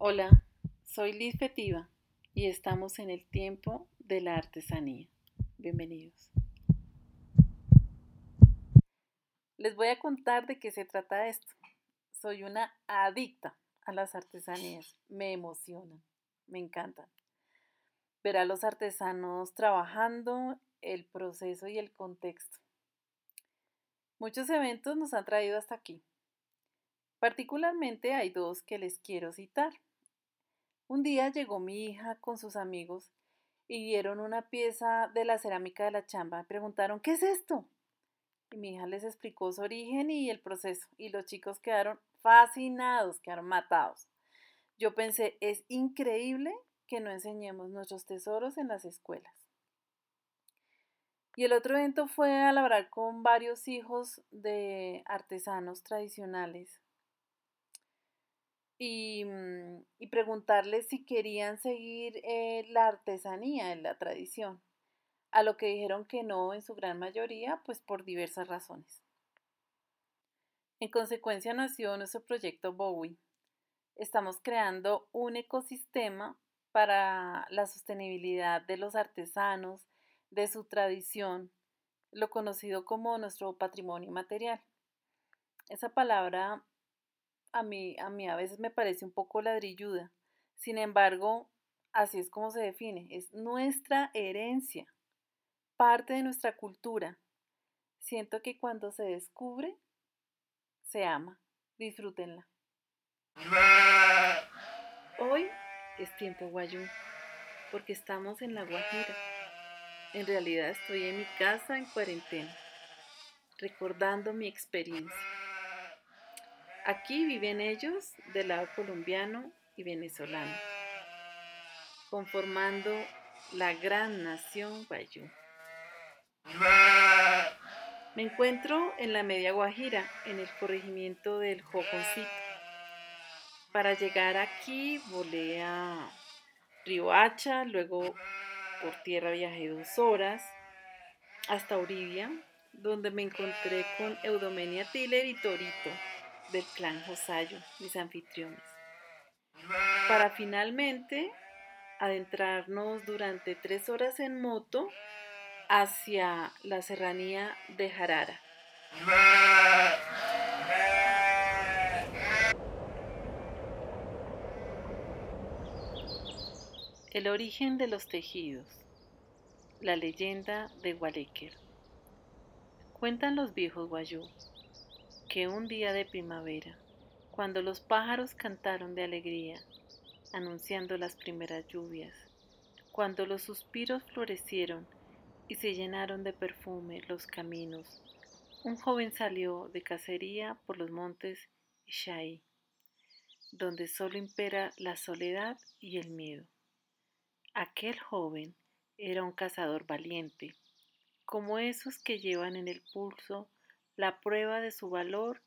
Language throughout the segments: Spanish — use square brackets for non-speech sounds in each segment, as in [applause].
Hola, soy Liz Fetiva y estamos en el tiempo de la artesanía. Bienvenidos. Les voy a contar de qué se trata esto. Soy una adicta a las artesanías. Me emocionan, me encantan. Ver a los artesanos trabajando, el proceso y el contexto. Muchos eventos nos han traído hasta aquí. Particularmente hay dos que les quiero citar. Un día llegó mi hija con sus amigos y vieron una pieza de la cerámica de la chamba. Preguntaron, ¿qué es esto? Y mi hija les explicó su origen y el proceso. Y los chicos quedaron fascinados, quedaron matados. Yo pensé, es increíble que no enseñemos nuestros tesoros en las escuelas. Y el otro evento fue a labrar con varios hijos de artesanos tradicionales Mm, y, preguntarles si querían seguir eh, la artesanía, en la tradición, a lo que dijeron que no en su gran mayoría, pues por diversas razones. En consecuencia nació nuestro proyecto Bowie. Estamos creando un ecosistema para la sostenibilidad de los artesanos, de su tradición, lo conocido como nuestro patrimonio material. Esa palabra a mí, a mí a veces me parece un poco ladrilluda. Sin embargo, así es como se define, es nuestra herencia, parte de nuestra cultura. Siento que cuando se descubre, se ama. Disfrútenla. Hoy es tiempo guayú, porque estamos en la Guajira. En realidad estoy en mi casa en cuarentena, recordando mi experiencia. Aquí viven ellos del lado colombiano y venezolano, conformando la gran nación guayú. Me encuentro en la Media Guajira, en el corregimiento del Joconcito. Para llegar aquí volé a Hacha, luego por tierra viajé dos horas hasta Uribia, donde me encontré con Eudomenia Tiller y Torito del clan Josayo, mis anfitriones, para finalmente adentrarnos durante tres horas en moto hacia la serranía de Jarara. El origen de los tejidos. La leyenda de Gualequer. Cuentan los viejos guayú que un día de primavera, cuando los pájaros cantaron de alegría, anunciando las primeras lluvias, cuando los suspiros florecieron y se llenaron de perfume los caminos, un joven salió de cacería por los montes Ishai, donde solo impera la soledad y el miedo. Aquel joven era un cazador valiente, como esos que llevan en el pulso la prueba de su valor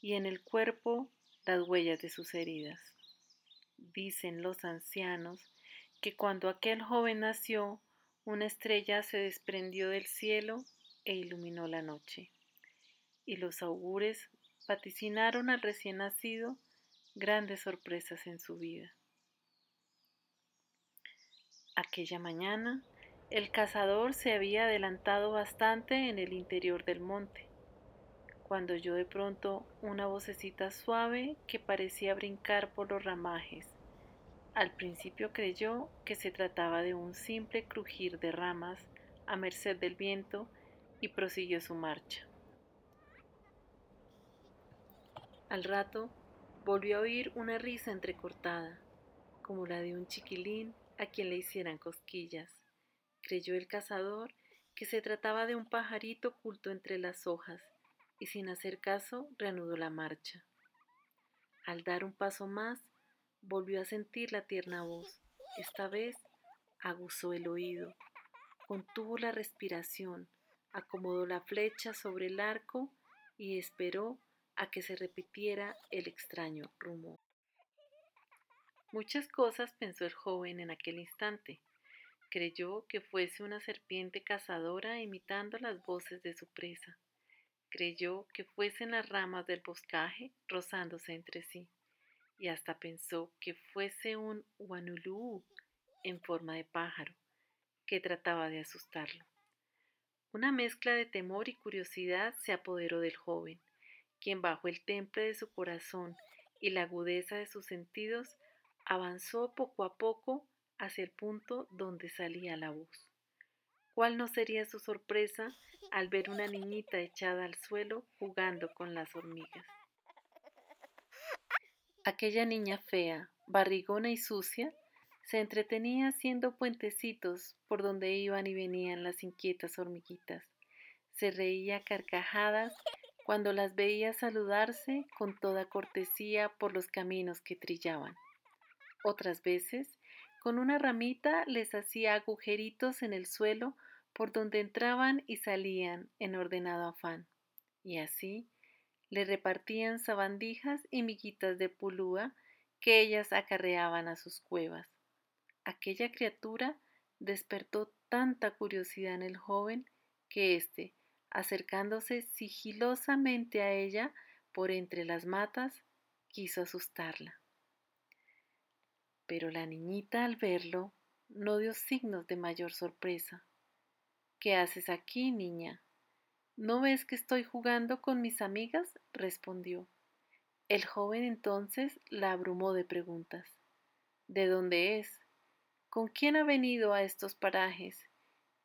y en el cuerpo las huellas de sus heridas. Dicen los ancianos que cuando aquel joven nació, una estrella se desprendió del cielo e iluminó la noche. Y los augures vaticinaron al recién nacido grandes sorpresas en su vida. Aquella mañana, el cazador se había adelantado bastante en el interior del monte cuando oyó de pronto una vocecita suave que parecía brincar por los ramajes. Al principio creyó que se trataba de un simple crujir de ramas a merced del viento y prosiguió su marcha. Al rato volvió a oír una risa entrecortada, como la de un chiquilín a quien le hicieran cosquillas. Creyó el cazador que se trataba de un pajarito oculto entre las hojas y sin hacer caso reanudó la marcha. Al dar un paso más, volvió a sentir la tierna voz. Esta vez aguzó el oído, contuvo la respiración, acomodó la flecha sobre el arco y esperó a que se repitiera el extraño rumor. Muchas cosas pensó el joven en aquel instante. Creyó que fuese una serpiente cazadora imitando las voces de su presa creyó que fuesen las ramas del boscaje rozándose entre sí, y hasta pensó que fuese un guanulú en forma de pájaro que trataba de asustarlo. Una mezcla de temor y curiosidad se apoderó del joven, quien bajo el temple de su corazón y la agudeza de sus sentidos avanzó poco a poco hacia el punto donde salía la voz. ¿Cuál no sería su sorpresa al ver una niñita echada al suelo jugando con las hormigas? Aquella niña fea, barrigona y sucia, se entretenía haciendo puentecitos por donde iban y venían las inquietas hormiguitas. Se reía carcajadas cuando las veía saludarse con toda cortesía por los caminos que trillaban. Otras veces, con una ramita les hacía agujeritos en el suelo por donde entraban y salían en ordenado afán. Y así le repartían sabandijas y miguitas de pulúa que ellas acarreaban a sus cuevas. Aquella criatura despertó tanta curiosidad en el joven que éste, acercándose sigilosamente a ella por entre las matas, quiso asustarla. Pero la niñita al verlo no dio signos de mayor sorpresa. ¿Qué haces aquí, niña? ¿No ves que estoy jugando con mis amigas? respondió. El joven entonces la abrumó de preguntas. ¿De dónde es? ¿Con quién ha venido a estos parajes?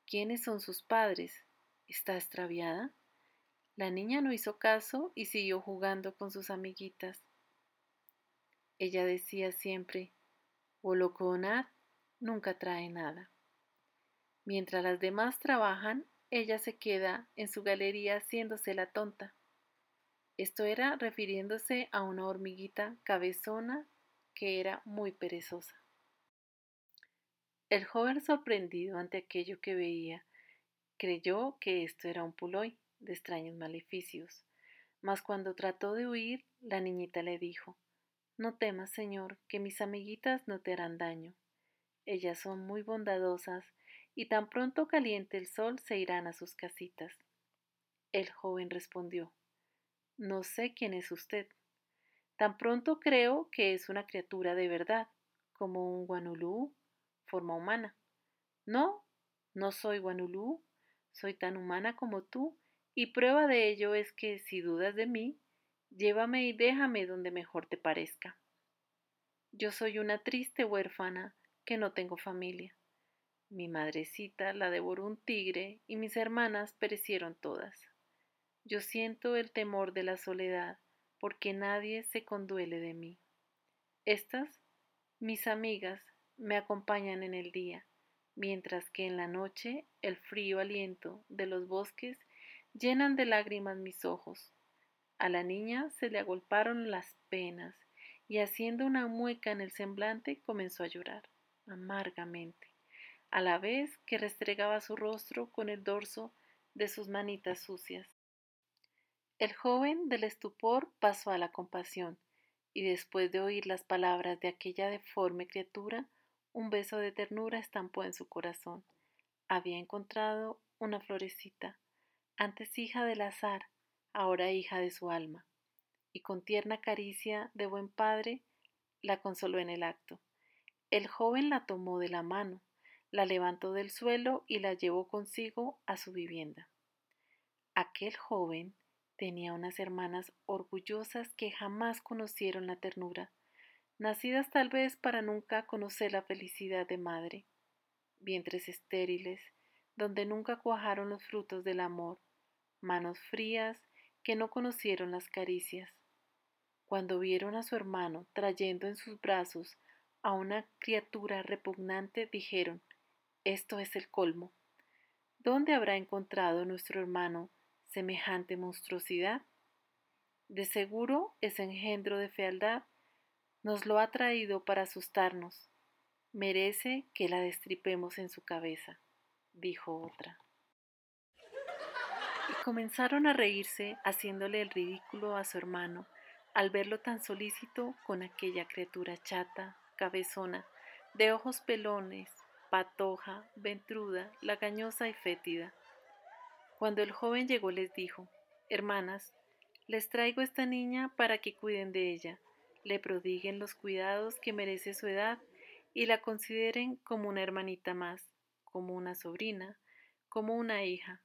¿Quiénes son sus padres? ¿Está extraviada? La niña no hizo caso y siguió jugando con sus amiguitas. Ella decía siempre, Holoconat nunca trae nada. Mientras las demás trabajan, ella se queda en su galería haciéndose la tonta. Esto era refiriéndose a una hormiguita cabezona que era muy perezosa. El joven sorprendido ante aquello que veía, creyó que esto era un puloy de extraños maleficios, mas cuando trató de huir, la niñita le dijo No temas, señor, que mis amiguitas no te harán daño. Ellas son muy bondadosas y tan pronto caliente el sol se irán a sus casitas. El joven respondió No sé quién es usted. Tan pronto creo que es una criatura de verdad, como un guanulú forma humana. No, no soy Guanulú, soy tan humana como tú, y prueba de ello es que si dudas de mí, llévame y déjame donde mejor te parezca. Yo soy una triste huérfana que no tengo familia. Mi madrecita la devoró un tigre y mis hermanas perecieron todas. Yo siento el temor de la soledad porque nadie se conduele de mí. Estas, mis amigas, me acompañan en el día, mientras que en la noche el frío aliento de los bosques llenan de lágrimas mis ojos. A la niña se le agolparon las penas y haciendo una mueca en el semblante comenzó a llorar amargamente, a la vez que restregaba su rostro con el dorso de sus manitas sucias. El joven del estupor pasó a la compasión, y después de oír las palabras de aquella deforme criatura, un beso de ternura estampó en su corazón. Había encontrado una florecita, antes hija del azar, ahora hija de su alma, y con tierna caricia de buen padre la consoló en el acto. El joven la tomó de la mano, la levantó del suelo y la llevó consigo a su vivienda. Aquel joven tenía unas hermanas orgullosas que jamás conocieron la ternura, nacidas tal vez para nunca conocer la felicidad de madre, vientres estériles, donde nunca cuajaron los frutos del amor, manos frías que no conocieron las caricias. Cuando vieron a su hermano trayendo en sus brazos a una criatura repugnante, dijeron, esto es el colmo. ¿Dónde habrá encontrado nuestro hermano semejante monstruosidad? De seguro es engendro de fealdad nos lo ha traído para asustarnos. Merece que la destripemos en su cabeza, dijo otra. Comenzaron a reírse, haciéndole el ridículo a su hermano, al verlo tan solícito con aquella criatura chata, cabezona, de ojos pelones, patoja, ventruda, lagañosa y fétida. Cuando el joven llegó les dijo, Hermanas, les traigo esta niña para que cuiden de ella, le prodiguen los cuidados que merece su edad y la consideren como una hermanita más, como una sobrina, como una hija.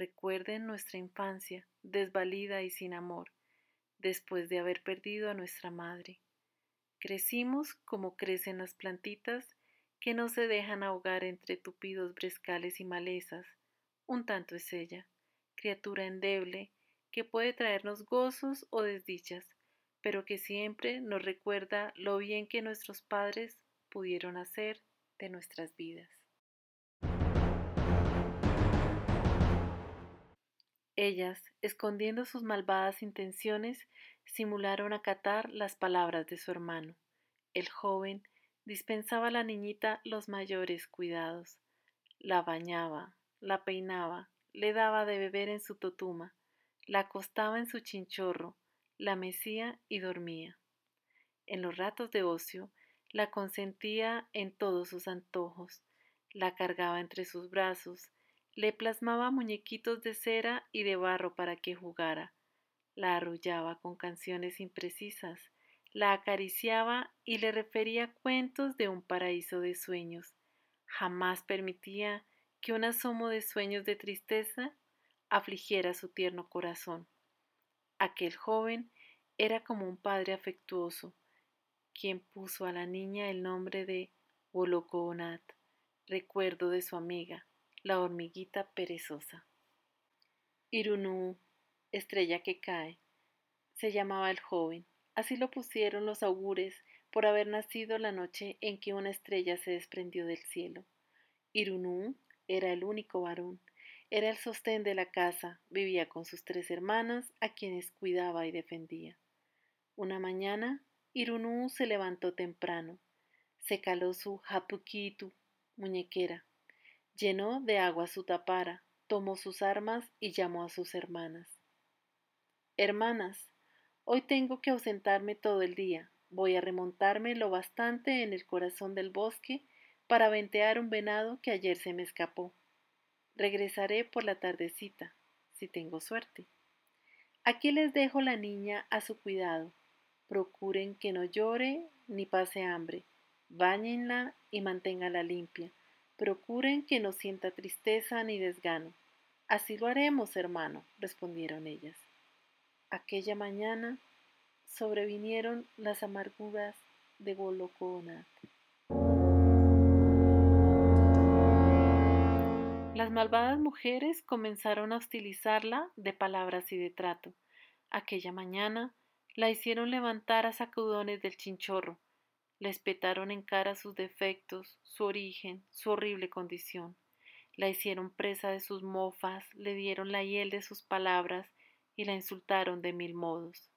Recuerden nuestra infancia, desvalida y sin amor, después de haber perdido a nuestra madre. Crecimos como crecen las plantitas que no se dejan ahogar entre tupidos brescales y malezas. Un tanto es ella, criatura endeble, que puede traernos gozos o desdichas, pero que siempre nos recuerda lo bien que nuestros padres pudieron hacer de nuestras vidas. Ellas, escondiendo sus malvadas intenciones, simularon acatar las palabras de su hermano. El joven dispensaba a la niñita los mayores cuidados. La bañaba, la peinaba, le daba de beber en su totuma, la acostaba en su chinchorro, la mecía y dormía. En los ratos de ocio, la consentía en todos sus antojos, la cargaba entre sus brazos, le plasmaba muñequitos de cera y de barro para que jugara, la arrullaba con canciones imprecisas, la acariciaba y le refería cuentos de un paraíso de sueños. Jamás permitía que un asomo de sueños de tristeza afligiera su tierno corazón. Aquel joven era como un padre afectuoso, quien puso a la niña el nombre de Wolokoonat, recuerdo de su amiga, la hormiguita perezosa. Irunú, estrella que cae, se llamaba el joven. Así lo pusieron los augures por haber nacido la noche en que una estrella se desprendió del cielo. Irunú era el único varón, era el sostén de la casa, vivía con sus tres hermanas, a quienes cuidaba y defendía. Una mañana, Irunú se levantó temprano, se caló su hapukitu, muñequera, llenó de agua su tapara, tomó sus armas y llamó a sus hermanas. Hermanas, hoy tengo que ausentarme todo el día. Voy a remontarme lo bastante en el corazón del bosque para ventear un venado que ayer se me escapó. Regresaré por la tardecita, si tengo suerte. Aquí les dejo la niña a su cuidado. Procuren que no llore ni pase hambre. Báñenla y manténgala limpia. Procuren que no sienta tristeza ni desgano. Así lo haremos, hermano, respondieron ellas. Aquella mañana sobrevinieron las amarguras de Goloconat. Las malvadas mujeres comenzaron a hostilizarla de palabras y de trato. Aquella mañana la hicieron levantar a sacudones del chinchorro, le espetaron en cara sus defectos, su origen, su horrible condición. La hicieron presa de sus mofas, le dieron la hiel de sus palabras y la insultaron de mil modos.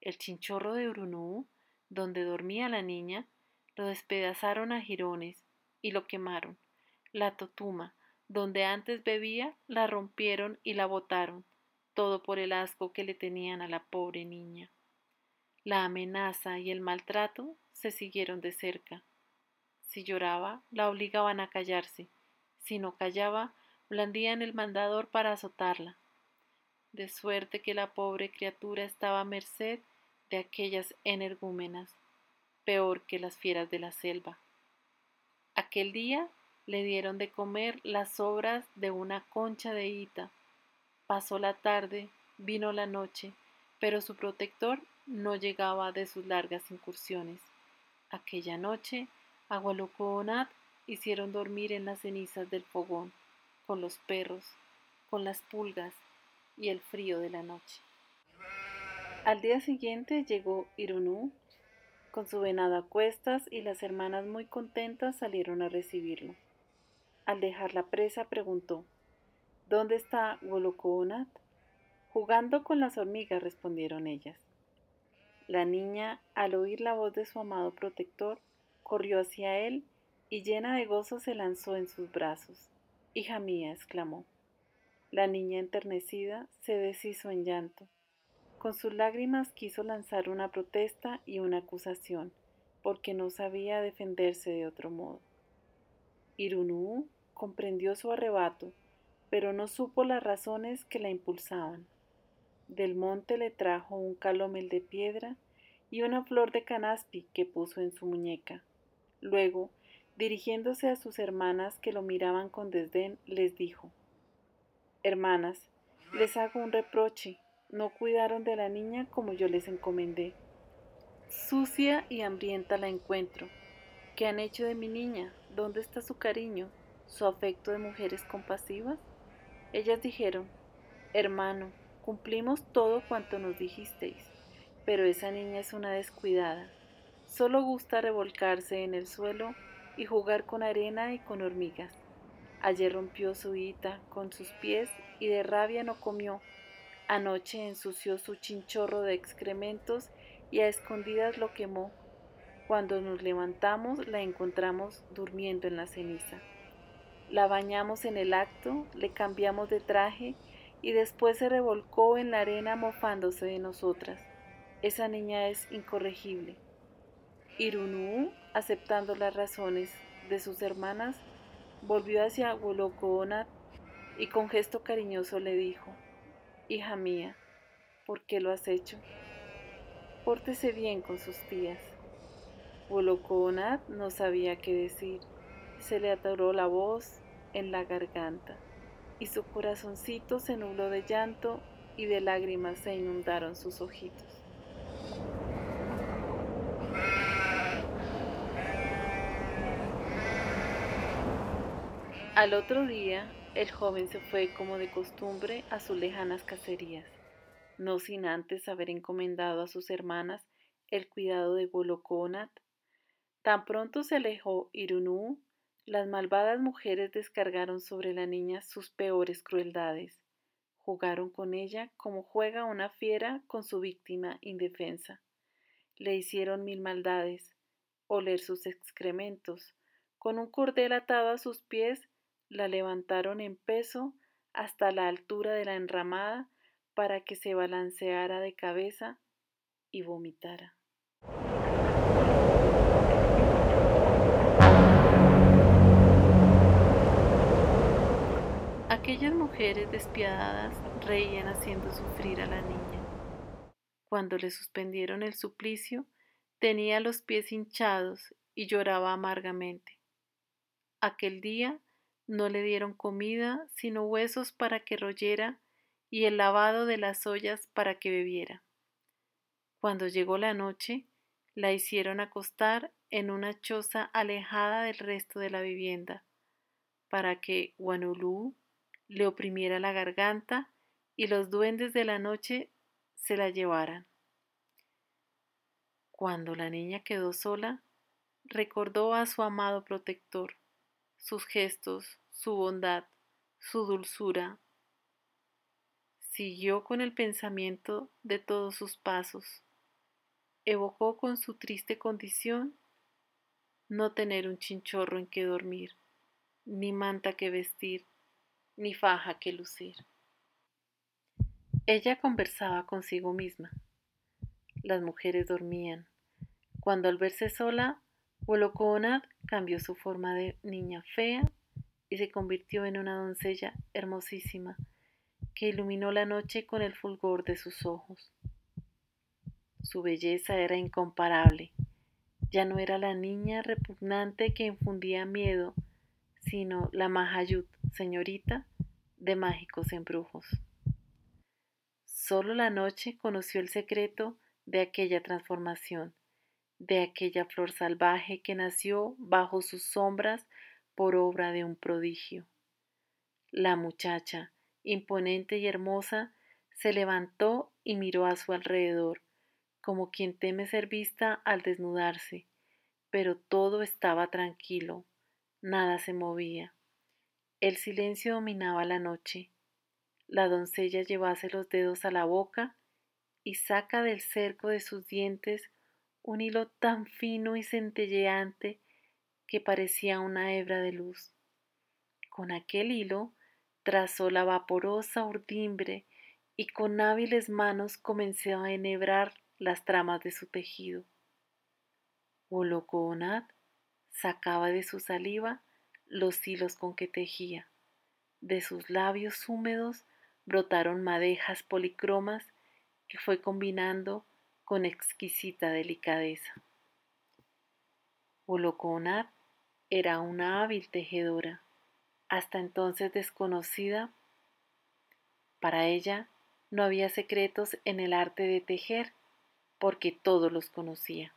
El chinchorro de Urunú, donde dormía la niña, lo despedazaron a jirones y lo quemaron. La totuma, donde antes bebía, la rompieron y la botaron, todo por el asco que le tenían a la pobre niña. La amenaza y el maltrato se siguieron de cerca. Si lloraba, la obligaban a callarse. Si no callaba, blandían el mandador para azotarla. De suerte que la pobre criatura estaba a merced de aquellas energúmenas, peor que las fieras de la selva. Aquel día le dieron de comer las sobras de una concha de hita. Pasó la tarde, vino la noche, pero su protector no llegaba de sus largas incursiones. Aquella noche, a hicieron dormir en las cenizas del fogón, con los perros, con las pulgas y el frío de la noche. Al día siguiente llegó Irunú con su venado a cuestas y las hermanas muy contentas salieron a recibirlo. Al dejar la presa preguntó, ¿Dónde está Wolokoonat? Jugando con las hormigas, respondieron ellas. La niña, al oír la voz de su amado protector, corrió hacia él y llena de gozo se lanzó en sus brazos. Hija mía, exclamó. La niña enternecida se deshizo en llanto. Con sus lágrimas quiso lanzar una protesta y una acusación, porque no sabía defenderse de otro modo. Irunú comprendió su arrebato, pero no supo las razones que la impulsaban. Del monte le trajo un calomel de piedra y una flor de canaspi que puso en su muñeca. Luego, dirigiéndose a sus hermanas que lo miraban con desdén, les dijo, Hermanas, les hago un reproche, no cuidaron de la niña como yo les encomendé. Sucia y hambrienta la encuentro. ¿Qué han hecho de mi niña? ¿Dónde está su cariño, su afecto de mujeres compasivas? Ellas dijeron, Hermano, cumplimos todo cuanto nos dijisteis, pero esa niña es una descuidada. Solo gusta revolcarse en el suelo y jugar con arena y con hormigas. Ayer rompió su hita con sus pies y de rabia no comió. Anoche ensució su chinchorro de excrementos y a escondidas lo quemó. Cuando nos levantamos la encontramos durmiendo en la ceniza. La bañamos en el acto, le cambiamos de traje y después se revolcó en la arena mofándose de nosotras. Esa niña es incorregible. Irunú, aceptando las razones de sus hermanas, volvió hacia Wolokoonat y con gesto cariñoso le dijo, Hija mía, ¿por qué lo has hecho? Pórtese bien con sus tías. Wolokoonat no sabía qué decir, se le atoró la voz en la garganta y su corazoncito se nubló de llanto y de lágrimas se inundaron sus ojitos. Al otro día, el joven se fue como de costumbre a sus lejanas cacerías, no sin antes haber encomendado a sus hermanas el cuidado de Goloconat. Tan pronto se alejó Irunú las malvadas mujeres descargaron sobre la niña sus peores crueldades. Jugaron con ella como juega una fiera con su víctima indefensa. Le hicieron mil maldades, oler sus excrementos. Con un cordel atado a sus pies, la levantaron en peso hasta la altura de la enramada para que se balanceara de cabeza y vomitara. Aquellas mujeres despiadadas reían haciendo sufrir a la niña. Cuando le suspendieron el suplicio, tenía los pies hinchados y lloraba amargamente. Aquel día no le dieron comida, sino huesos para que royera y el lavado de las ollas para que bebiera. Cuando llegó la noche, la hicieron acostar en una choza alejada del resto de la vivienda, para que Guanulú le oprimiera la garganta y los duendes de la noche se la llevaran. Cuando la niña quedó sola, recordó a su amado protector, sus gestos, su bondad, su dulzura. Siguió con el pensamiento de todos sus pasos. Evocó con su triste condición no tener un chinchorro en que dormir, ni manta que vestir, ni faja que lucir. Ella conversaba consigo misma. Las mujeres dormían. Cuando al verse sola, Wolokonad cambió su forma de niña fea y se convirtió en una doncella hermosísima que iluminó la noche con el fulgor de sus ojos. Su belleza era incomparable. Ya no era la niña repugnante que infundía miedo, sino la Mahayut, señorita de mágicos embrujos. Solo la noche conoció el secreto de aquella transformación, de aquella flor salvaje que nació bajo sus sombras por obra de un prodigio. La muchacha, imponente y hermosa, se levantó y miró a su alrededor, como quien teme ser vista al desnudarse, pero todo estaba tranquilo, nada se movía. El silencio dominaba la noche. La doncella llevase los dedos a la boca y saca del cerco de sus dientes un hilo tan fino y centelleante que parecía una hebra de luz. Con aquel hilo trazó la vaporosa urdimbre y con hábiles manos comenzó a enhebrar las tramas de su tejido. Wolokonat sacaba de su saliva los hilos con que tejía. De sus labios húmedos brotaron madejas policromas que fue combinando con exquisita delicadeza. Wolokonat era una hábil tejedora, hasta entonces desconocida. Para ella no había secretos en el arte de tejer, porque todos los conocía.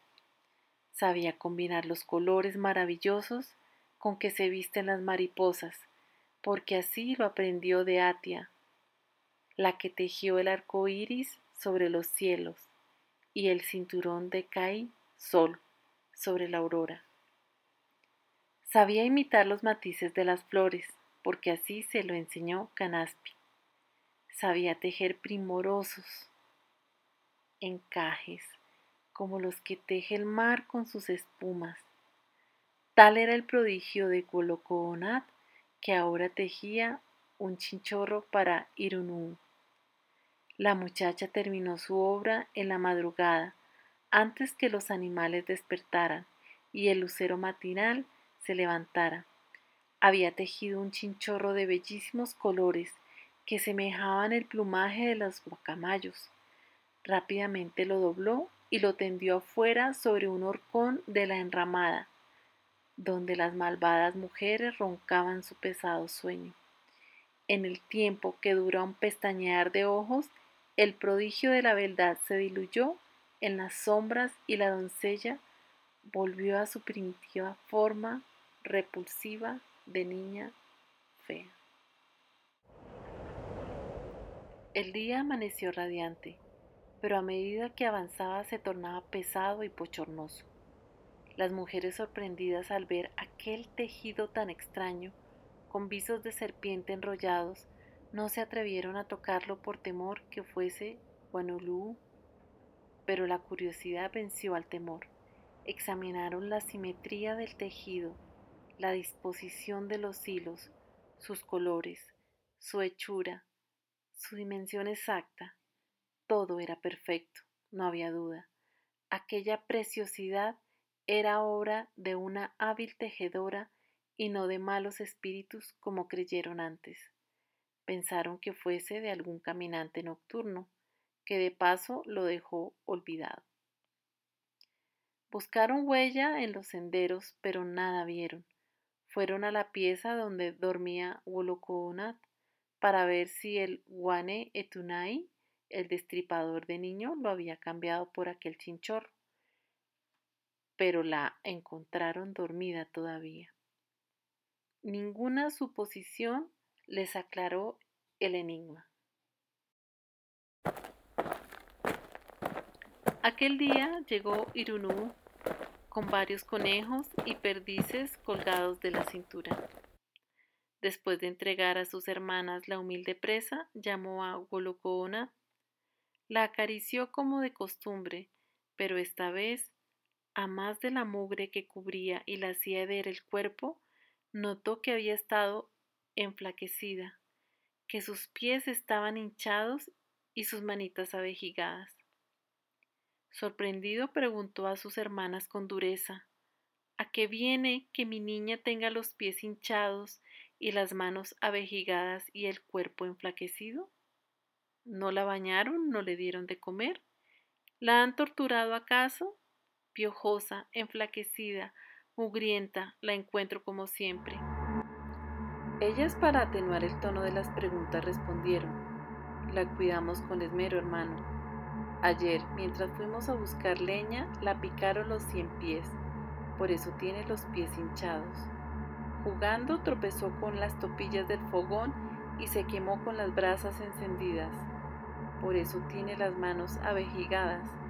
Sabía combinar los colores maravillosos con que se visten las mariposas, porque así lo aprendió de Atia, la que tejió el arco iris sobre los cielos y el cinturón de Kai Sol sobre la aurora. Sabía imitar los matices de las flores, porque así se lo enseñó Canaspi. Sabía tejer primorosos encajes, como los que teje el mar con sus espumas. Tal era el prodigio de Colocoonat que ahora tejía un chinchorro para Irunú. La muchacha terminó su obra en la madrugada, antes que los animales despertaran y el lucero matinal se levantara. Había tejido un chinchorro de bellísimos colores que semejaban el plumaje de los guacamayos. Rápidamente lo dobló y lo tendió afuera sobre un horcón de la enramada, donde las malvadas mujeres roncaban su pesado sueño. En el tiempo que duró un pestañear de ojos, el prodigio de la beldad se diluyó en las sombras y la doncella volvió a su primitiva forma repulsiva de niña fea. El día amaneció radiante, pero a medida que avanzaba se tornaba pesado y pochornoso. Las mujeres sorprendidas al ver aquel tejido tan extraño, con visos de serpiente enrollados, no se atrevieron a tocarlo por temor que fuese Guanulú, pero la curiosidad venció al temor. Examinaron la simetría del tejido, la disposición de los hilos, sus colores, su hechura, su dimensión exacta. Todo era perfecto, no había duda. Aquella preciosidad era obra de una hábil tejedora y no de malos espíritus como creyeron antes pensaron que fuese de algún caminante nocturno, que de paso lo dejó olvidado. Buscaron huella en los senderos, pero nada vieron. Fueron a la pieza donde dormía Wolokonat para ver si el Wane Etunai, el destripador de niño, lo había cambiado por aquel chinchorro. Pero la encontraron dormida todavía. Ninguna suposición les aclaró el enigma. Aquel día llegó Irunú con varios conejos y perdices colgados de la cintura. Después de entregar a sus hermanas la humilde presa, llamó a Golokoona, la acarició como de costumbre, pero esta vez, a más de la mugre que cubría y la hacía ver el cuerpo, notó que había estado enflaquecida, que sus pies estaban hinchados y sus manitas avejigadas. Sorprendido preguntó a sus hermanas con dureza ¿A qué viene que mi niña tenga los pies hinchados y las manos avejigadas y el cuerpo enflaquecido? ¿No la bañaron? ¿No le dieron de comer? ¿La han torturado acaso? Piojosa, enflaquecida, mugrienta, la encuentro como siempre. Ellas para atenuar el tono de las preguntas respondieron, la cuidamos con esmero, hermano. Ayer, mientras fuimos a buscar leña, la picaron los cien pies, por eso tiene los pies hinchados. Jugando tropezó con las topillas del fogón y se quemó con las brasas encendidas, por eso tiene las manos avejigadas.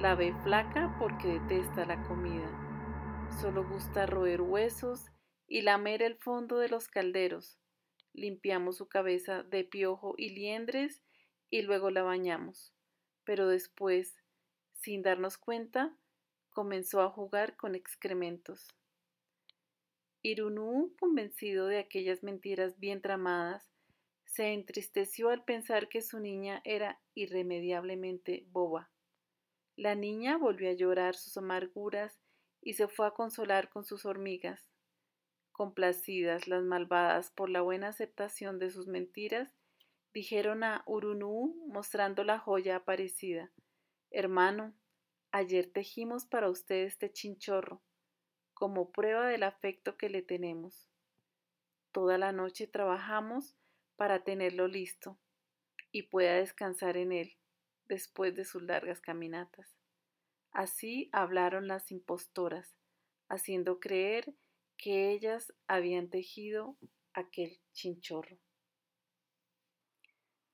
La ve flaca porque detesta la comida. Solo gusta roer huesos y lamer el fondo de los calderos. Limpiamos su cabeza de piojo y liendres y luego la bañamos. Pero después, sin darnos cuenta, comenzó a jugar con excrementos. Irunú, convencido de aquellas mentiras bien tramadas, se entristeció al pensar que su niña era irremediablemente boba. La niña volvió a llorar sus amarguras y se fue a consolar con sus hormigas. Complacidas las malvadas por la buena aceptación de sus mentiras, dijeron a Urunú, mostrando la joya aparecida, Hermano, ayer tejimos para usted este chinchorro, como prueba del afecto que le tenemos. Toda la noche trabajamos para tenerlo listo y pueda descansar en él después de sus largas caminatas. Así hablaron las impostoras, haciendo creer que ellas habían tejido aquel chinchorro.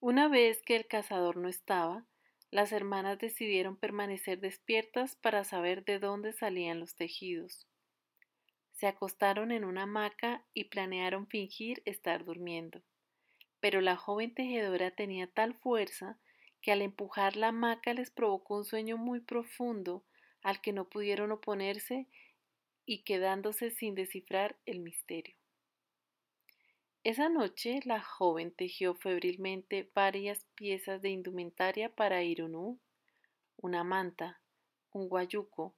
Una vez que el cazador no estaba, las hermanas decidieron permanecer despiertas para saber de dónde salían los tejidos. Se acostaron en una hamaca y planearon fingir estar durmiendo. Pero la joven tejedora tenía tal fuerza que al empujar la hamaca les provocó un sueño muy profundo al que no pudieron oponerse y quedándose sin descifrar el misterio. Esa noche la joven tejió febrilmente varias piezas de indumentaria para Irunú, una manta, un guayuco,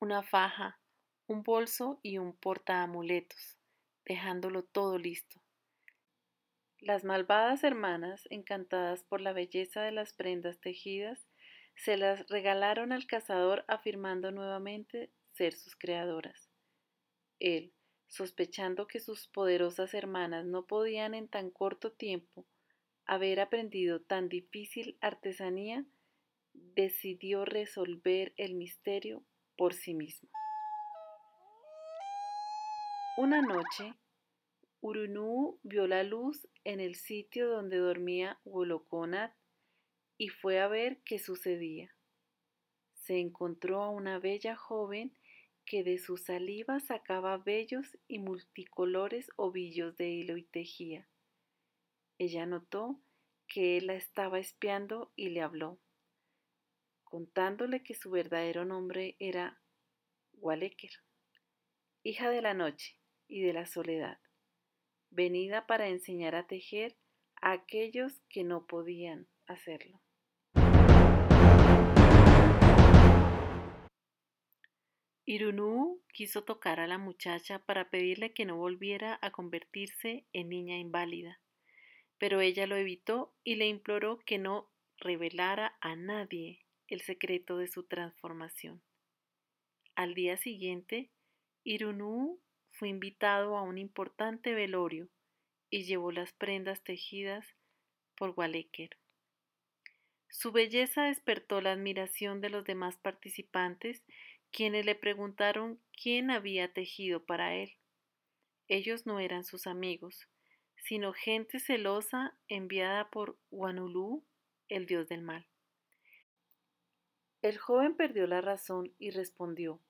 una faja, un bolso y un portaamuletos, dejándolo todo listo. Las malvadas hermanas, encantadas por la belleza de las prendas tejidas, se las regalaron al cazador afirmando nuevamente ser sus creadoras. Él, sospechando que sus poderosas hermanas no podían en tan corto tiempo haber aprendido tan difícil artesanía, decidió resolver el misterio por sí mismo. Una noche, Urunú vio la luz en el sitio donde dormía Wolokonat y fue a ver qué sucedía. Se encontró a una bella joven que de su saliva sacaba bellos y multicolores ovillos de hilo y tejía. Ella notó que él la estaba espiando y le habló, contándole que su verdadero nombre era Waleker, hija de la noche y de la soledad venida para enseñar a tejer a aquellos que no podían hacerlo. Irunú quiso tocar a la muchacha para pedirle que no volviera a convertirse en niña inválida, pero ella lo evitó y le imploró que no revelara a nadie el secreto de su transformación. Al día siguiente, Irunú fue invitado a un importante velorio y llevó las prendas tejidas por Waleker. Su belleza despertó la admiración de los demás participantes, quienes le preguntaron quién había tejido para él. Ellos no eran sus amigos, sino gente celosa enviada por Wanulú, el dios del mal. El joven perdió la razón y respondió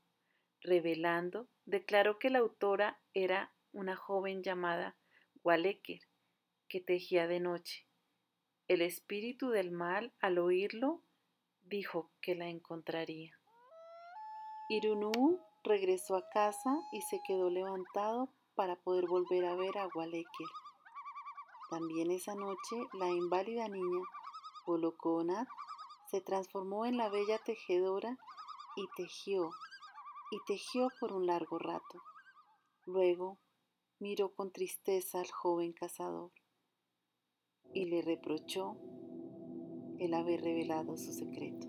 revelando, declaró que la autora era una joven llamada Waleker, que tejía de noche. El espíritu del mal, al oírlo, dijo que la encontraría. Irunú regresó a casa y se quedó levantado para poder volver a ver a Waleker. También esa noche la inválida niña Holoconat se transformó en la bella tejedora y tejió y tejió por un largo rato. Luego miró con tristeza al joven cazador y le reprochó el haber revelado su secreto.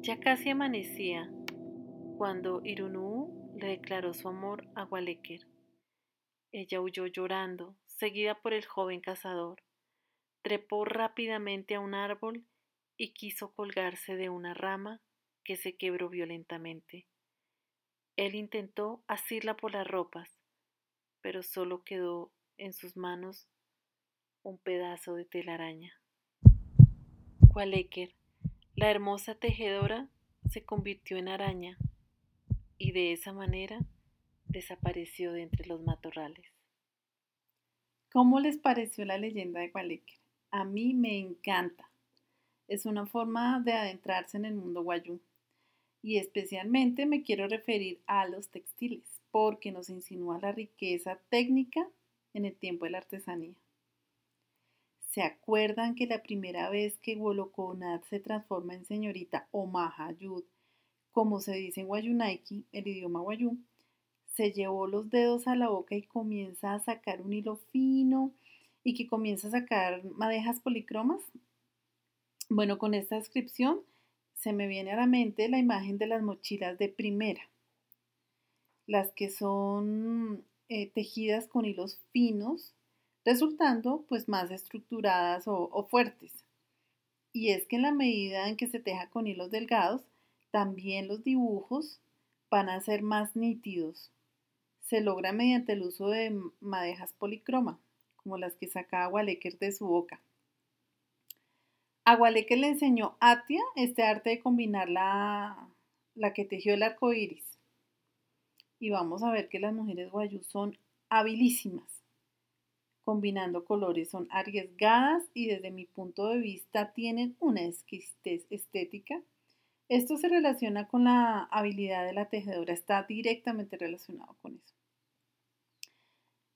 Ya casi amanecía cuando Irunú le declaró su amor a Waleker. Ella huyó llorando, seguida por el joven cazador. Trepó rápidamente a un árbol y quiso colgarse de una rama que se quebró violentamente. Él intentó asirla por las ropas, pero solo quedó en sus manos un pedazo de telaraña. Qualeker, la hermosa tejedora, se convirtió en araña y de esa manera desapareció de entre los matorrales. ¿Cómo les pareció la leyenda de Qualeker? A mí me encanta. Es una forma de adentrarse en el mundo guayú y especialmente me quiero referir a los textiles, porque nos insinúa la riqueza técnica en el tiempo de la artesanía. ¿Se acuerdan que la primera vez que Wolokonat se transforma en señorita o Mahayud, como se dice en Wayunaiki, el idioma Wayú, se llevó los dedos a la boca y comienza a sacar un hilo fino y que comienza a sacar madejas policromas? Bueno, con esta descripción se me viene a la mente la imagen de las mochilas de primera, las que son eh, tejidas con hilos finos, resultando pues más estructuradas o, fuertes. Y es que en la medida en que se teja con hilos delgados, también los dibujos van a ser más nítidos. Se logra mediante el uso de madejas policroma, como las que saca Walecker de su boca. A Walecker le enseñó Atia este arte de combinar la, la que tejió el arco iris. Y vamos a ver que las mujeres guayú son habilísimas. Combinando colores son arriesgadas y desde mi punto de vista tienen una exquisitez estética esto se relaciona con la habilidad de la tejedora, está directamente relacionado con eso.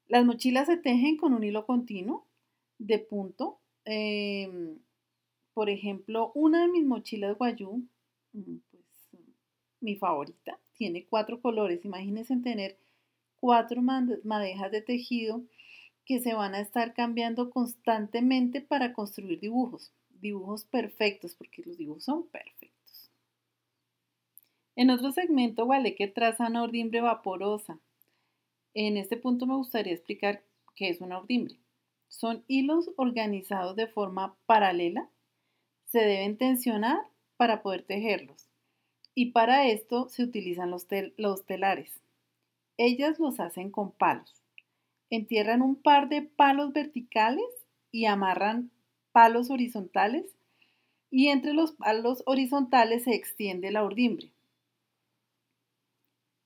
Las mochilas se tejen con un hilo continuo de punto. Em, por ejemplo, una de mis mochilas guayú, mm, pues, mi favorita, tiene cuatro colores. Imagínense tener cuatro madejas de tejido que se van a estar cambiando constantemente para construir dibujos. Dibujos perfectos, porque los dibujos son perfectos. En otro segmento, Waleque traza una ordimbre vaporosa. En este punto me gustaría explicar qué es una ordimbre. Son hilos organizados de forma paralela. Se deben tensionar para poder tejerlos. Y para esto se utilizan los, telares. Ellas los hacen con palos. Entierran un par de palos verticales y amarran palos horizontales y entre los palos horizontales se extiende la ordimbre.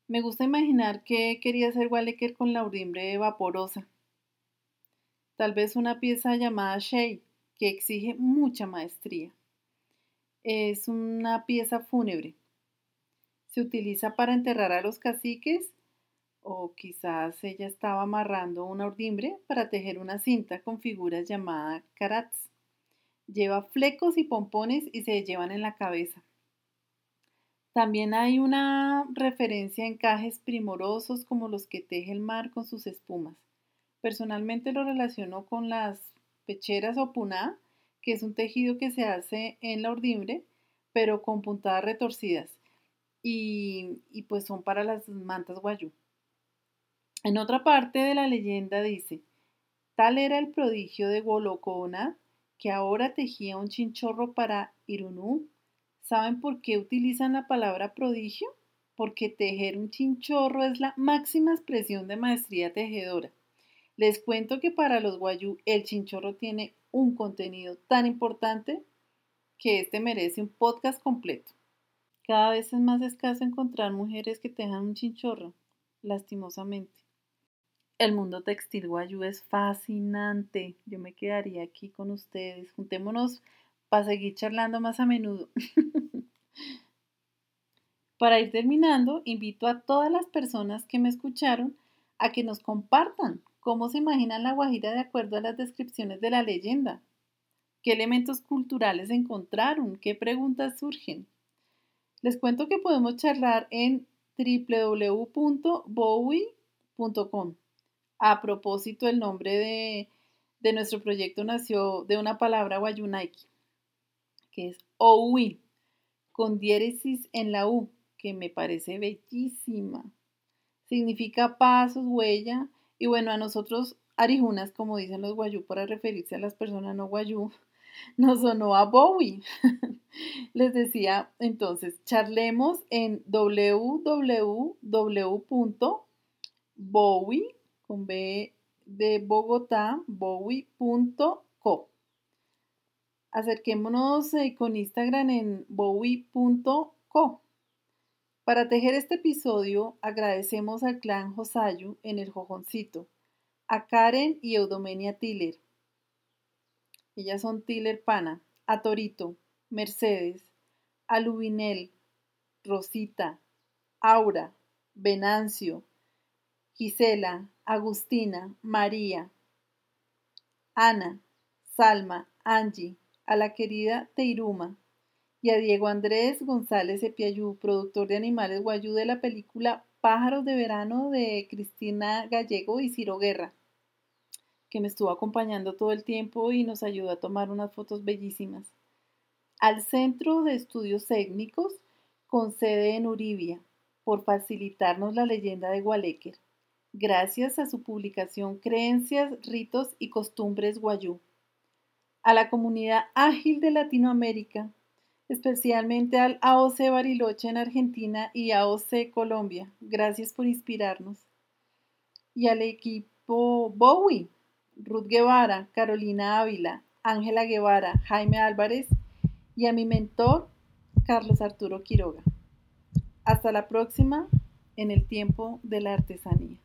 Me gusta imaginar que quería hacer Waldecker con la urdimbre vaporosa. Tal vez una pieza llamada Shea, que exige mucha maestría. Es una pieza fúnebre. Se utiliza para enterrar a los caciques o quizás ella estaba amarrando una urdimbre para tejer una cinta con figuras llamada carats. Lleva flecos y pompones y se llevan en la cabeza. También hay una referencia a encajes primorosos como los que teje el mar con sus espumas. Personalmente lo relaciono con las pecheras o puná, que es un tejido que se hace en la ordimbre, pero con puntadas retorcidas. Y, pues son para las mantas guayú. En otra parte de la leyenda dice, tal era el prodigio de Golocona que ahora tejía un chinchorro para Irunú ¿Saben por qué utilizan la palabra prodigio? Porque tejer un chinchorro es la máxima expresión de maestría tejedora. Les cuento que para los guayú el chinchorro tiene un contenido tan importante que este merece un podcast completo. Cada vez es más escaso encontrar mujeres que tejan un chinchorro, lastimosamente. El mundo textil guayú es fascinante. Yo me quedaría aquí con ustedes. Juntémonos para seguir charlando más a menudo. [laughs] para ir terminando, invito a todas las personas que me escucharon a que nos compartan cómo se imaginan la Guajira de acuerdo a las descripciones de la leyenda. ¿Qué elementos culturales encontraron? ¿Qué preguntas surgen? Les cuento que podemos charlar en www.bowie.com. A propósito, el nombre de, de, nuestro proyecto nació de una palabra guayunaiki que es OUI, con diéresis en la U, que me parece bellísima. Significa pasos, huella, y bueno, a nosotros arijunas, como dicen los guayú para referirse a las personas no guayú, [laughs] nos sonó a Bowie. [laughs] Les decía, entonces, charlemos en www.bowie, con B de Bogotá, bowie.co. Acerquémonos eh, con Instagram en bowie.co. Para tejer este episodio agradecemos al clan Josayu en el Jojoncito, a Karen y Eudomenia Tiller. Ellas son Tiller Pana, a Torito, Mercedes, a Lubinel, Rosita, Aura, Venancio, Gisela, Agustina, María, Ana, Salma, Angie, a la querida Teiruma y a Diego Andrés González Epiayú, productor de Animales Guayú de la película Pájaros de Verano de Cristina Gallego y Ciro Guerra, que me estuvo acompañando todo el tiempo y nos ayudó a tomar unas fotos bellísimas. al Centro de Estudios Étnicos con sede en Uribia por facilitarnos la leyenda de Gualéquer, gracias a su publicación Creencias, Ritos y Costumbres Guayú. A la comunidad ágil de Latinoamérica, especialmente al AOC Bariloche en Argentina y AOC Colombia, gracias por inspirarnos. Y al equipo Bowie, Ruth Guevara, Carolina Ávila, Ángela Guevara, Jaime Álvarez y a mi mentor, Carlos Arturo Quiroga. Hasta la próxima en el tiempo de la artesanía.